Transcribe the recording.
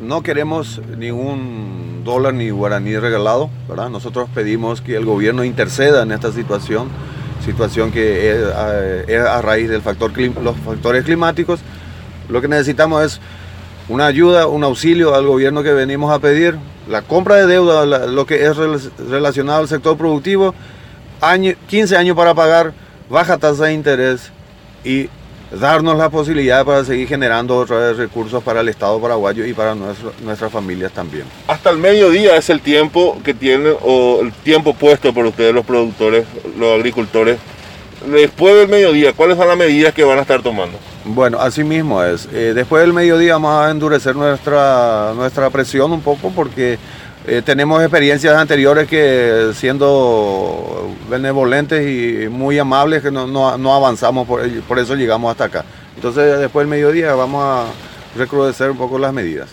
no queremos ningún dólar ni guaraní regalado, ¿verdad? Nosotros pedimos que el gobierno interceda en esta situación, situación que es a, raíz de factor, los factores climáticos. Lo que necesitamos es una ayuda, un auxilio al gobierno que venimos a pedir, la compra de deuda, lo que es relacionado al sector productivo, 15 años para pagar, baja tasa de interés y darnos la posibilidad para seguir generando otros recursos para el Estado paraguayo y para nuestras familias también. Hasta el mediodía es el tiempo que tienen o el tiempo puesto por ustedes los productores, los agricultores. Después del mediodía, ¿cuáles son las medidas que van a estar tomando? Bueno, así mismo es. Eh, después del mediodía vamos a endurecer nuestra, nuestra presión un poco porque eh, tenemos experiencias anteriores que siendo benevolentes y muy amables que no, no, avanzamos, por, por eso llegamos hasta acá. Entonces después del mediodía vamos a recrudecer un poco las medidas.